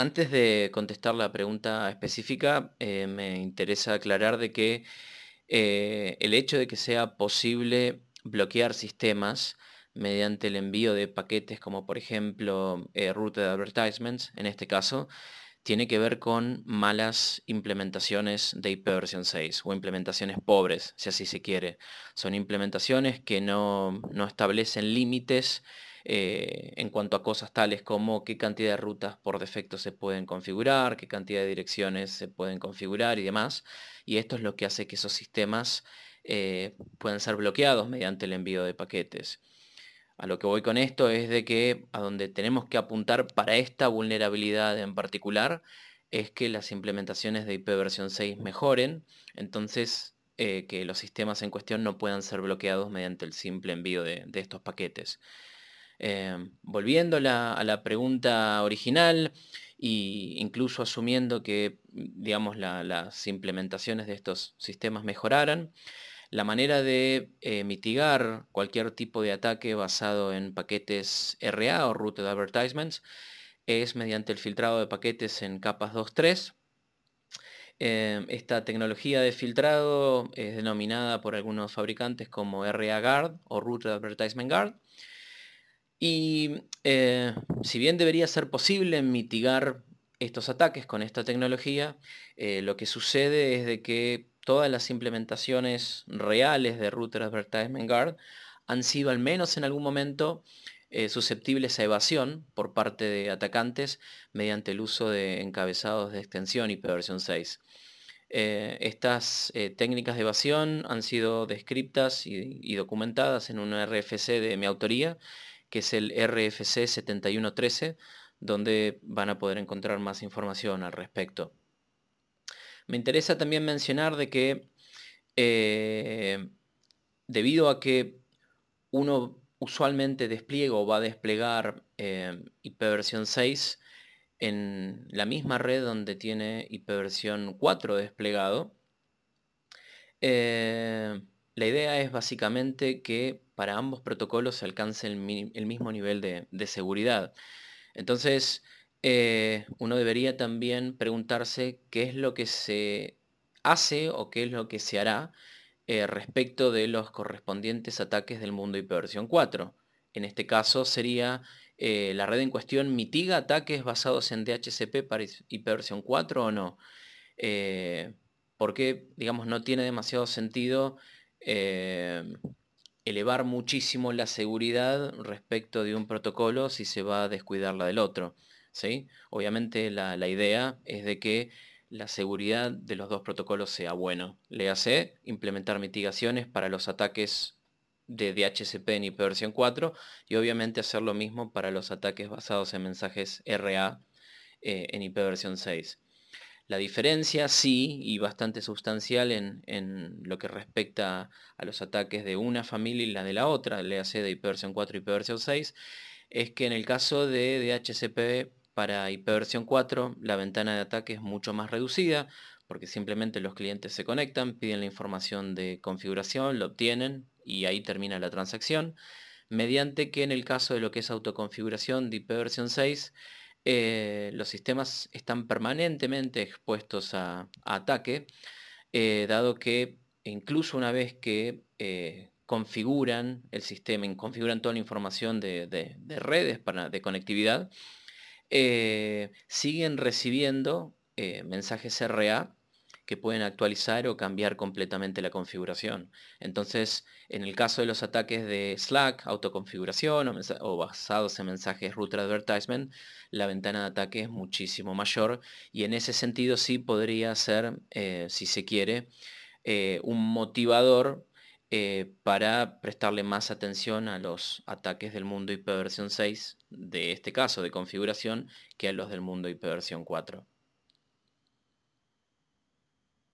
Antes de contestar la pregunta específica, eh, me interesa aclarar de que eh, el hecho de que sea posible bloquear sistemas mediante el envío de paquetes como por ejemplo eh, routed advertisements, en este caso, tiene que ver con malas implementaciones de ipv 6 o implementaciones pobres, si así se quiere. Son implementaciones que no, no establecen límites eh, en cuanto a cosas tales como qué cantidad de rutas por defecto se pueden configurar, qué cantidad de direcciones se pueden configurar y demás. Y esto es lo que hace que esos sistemas eh, puedan ser bloqueados mediante el envío de paquetes. A lo que voy con esto es de que a donde tenemos que apuntar para esta vulnerabilidad en particular es que las implementaciones de IPv6 mejoren, entonces eh, que los sistemas en cuestión no puedan ser bloqueados mediante el simple envío de estos paquetes. Em, volviendo a la pregunta original e incluso asumiendo que digamos, las implementaciones de estos sistemas mejoraran, la manera de eh, mitigar cualquier tipo de ataque basado en paquetes RA o Routed Advertisements es mediante el filtrado de paquetes en capas 2.3. Em, esta tecnología de filtrado es denominada por algunos fabricantes como RA Guard o Routed Advertisement Guard y eh, si bien debería ser posible mitigar estos ataques con esta tecnología, eh, lo que sucede es de que todas las implementaciones reales de Router Advertisement Guard han sido al menos en algún momento eh, susceptibles a evasión por parte de atacantes mediante el uso de encabezados de extensión IPv6. estas técnicas de evasión han sido descritas y, documentadas en una RFC de mi autoría que es el RFC 7113, donde van a poder encontrar más información al respecto. Me interesa también mencionar de que eh, debido a que uno usualmente despliega o va a desplegar eh, ipv 6 en la misma red donde tiene ipv 4 desplegado, eh, la idea es básicamente que para ambos protocolos se alcance el, mismo nivel de, seguridad. Entonces, eh, uno debería también preguntarse qué es lo que se hace o qué es lo que se hará eh, respecto de los correspondientes ataques del mundo ipv 4. En este caso sería eh, la red en cuestión mitiga ataques basados en DHCP para ipv 4 o no. porque, digamos, no tiene demasiado sentido elevar muchísimo la seguridad respecto de un protocolo si se va a descuidar la del otro. ¿sí? Obviamente la, idea es de que la seguridad de los dos protocolos sea bueno. Le hace implementar mitigaciones para los ataques de DHCP en ipv 4 y obviamente hacer lo mismo para los ataques basados en mensajes RA eh, en ipv 6. La diferencia sí, y bastante sustancial en, lo que respecta a los ataques de una familia y la de la otra, le hace de ipv 4 y ipv 6, es que en el caso de DHCP para ipv 4 la ventana de ataque es mucho más reducida, porque simplemente los clientes se conectan, piden la información de configuración, lo obtienen y ahí termina la transacción, mediante que en el caso de lo que es autoconfiguración de ipv 6, eh, los sistemas están permanentemente expuestos a, ataque, eh, dado que incluso una vez que eh, configuran el sistema, configuran toda la información de, redes para, de conectividad, siguen recibiendo mensajes RA que pueden actualizar o cambiar completamente la configuración. Entonces, en el caso de los ataques de Slack, autoconfiguración o, basados en mensajes router advertisement, la ventana de ataque es muchísimo mayor y en ese sentido sí podría ser, eh, si se quiere, eh, un motivador eh, para prestarle más atención a los ataques del mundo IPv 6, de este caso de configuración, que a los del mundo IPv 4.